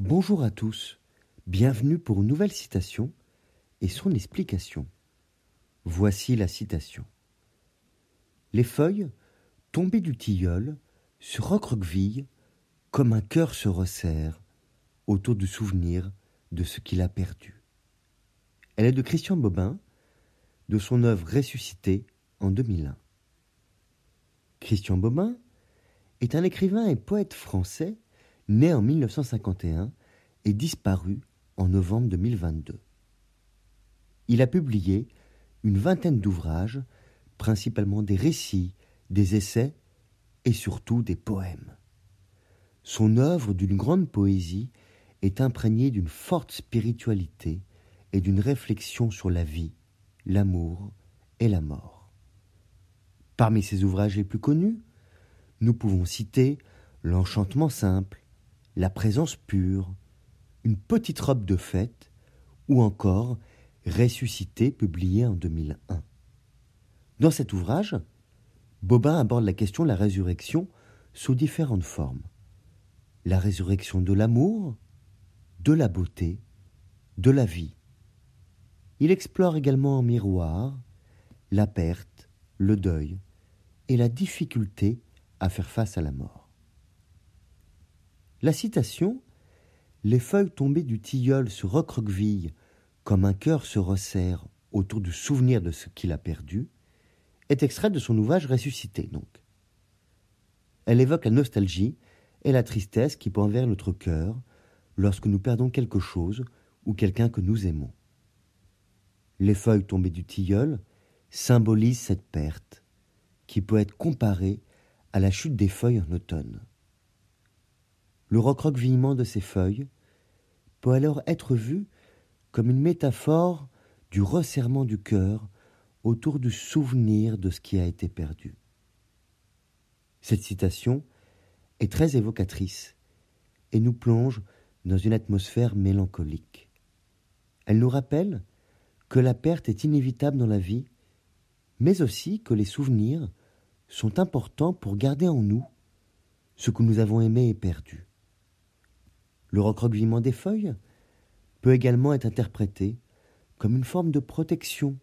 Bonjour à tous, bienvenue pour une nouvelle citation et son explication. Voici la citation. Les feuilles, tombées du tilleul, se recroquevillent comme un cœur se resserre autour du souvenir de ce qu'il a perdu. Elle est de Christian Bobin, de son œuvre Ressuscité en 2001. Christian Bobin est un écrivain et poète français né en 1951 et disparu en novembre 2022. Il a publié une vingtaine d'ouvrages, principalement des récits, des essais et surtout des poèmes. Son œuvre d'une grande poésie est imprégnée d'une forte spiritualité et d'une réflexion sur la vie, l'amour et la mort. Parmi ses ouvrages les plus connus, nous pouvons citer L'enchantement simple, la présence pure, une petite robe de fête, ou encore Ressuscité, publié en 2001. Dans cet ouvrage, Bobin aborde la question de la résurrection sous différentes formes. La résurrection de l'amour, de la beauté, de la vie. Il explore également en miroir la perte, le deuil et la difficulté à faire face à la mort. La citation Les feuilles tombées du tilleul se recroquevillent comme un cœur se resserre autour du souvenir de ce qu'il a perdu est extraite de son ouvrage Ressuscité, donc. Elle évoque la nostalgie et la tristesse qui envers notre cœur lorsque nous perdons quelque chose ou quelqu'un que nous aimons. Les feuilles tombées du tilleul symbolisent cette perte, qui peut être comparée à la chute des feuilles en automne. Le recroquevillement de ces feuilles peut alors être vu comme une métaphore du resserrement du cœur autour du souvenir de ce qui a été perdu. Cette citation est très évocatrice et nous plonge dans une atmosphère mélancolique. Elle nous rappelle que la perte est inévitable dans la vie, mais aussi que les souvenirs sont importants pour garder en nous ce que nous avons aimé et perdu. Le recroquevillement des feuilles peut également être interprété comme une forme de protection,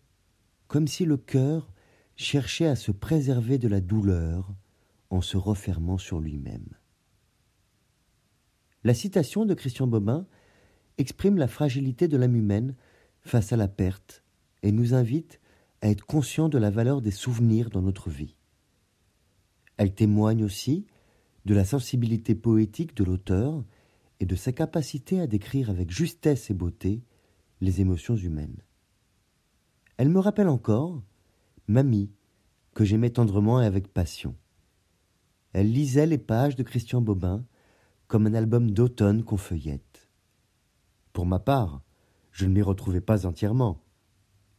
comme si le cœur cherchait à se préserver de la douleur en se refermant sur lui-même. La citation de Christian Bobin exprime la fragilité de l'âme humaine face à la perte et nous invite à être conscients de la valeur des souvenirs dans notre vie. Elle témoigne aussi de la sensibilité poétique de l'auteur et de sa capacité à décrire avec justesse et beauté les émotions humaines. Elle me rappelle encore Mamie, que j'aimais tendrement et avec passion. Elle lisait les pages de Christian Bobin comme un album d'automne qu'on feuillette. Pour ma part, je ne m'y retrouvais pas entièrement.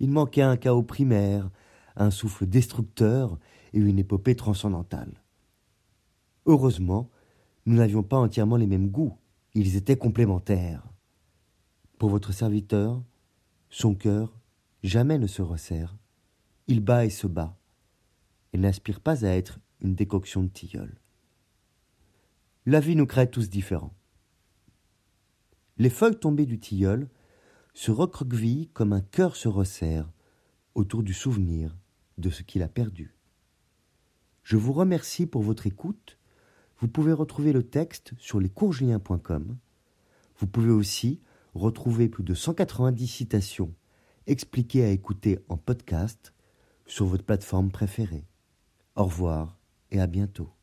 Il manquait un chaos primaire, un souffle destructeur et une épopée transcendantale. Heureusement, nous n'avions pas entièrement les mêmes goûts, ils étaient complémentaires. Pour votre serviteur, son cœur jamais ne se resserre. Il bat et se bat, et n'aspire pas à être une décoction de tilleul. La vie nous crée tous différents. Les feuilles tombées du tilleul se recroquevillent comme un cœur se resserre autour du souvenir de ce qu'il a perdu. Je vous remercie pour votre écoute vous pouvez retrouver le texte sur lescoursjulien.com. Vous pouvez aussi retrouver plus de 190 citations expliquées à écouter en podcast sur votre plateforme préférée. Au revoir et à bientôt.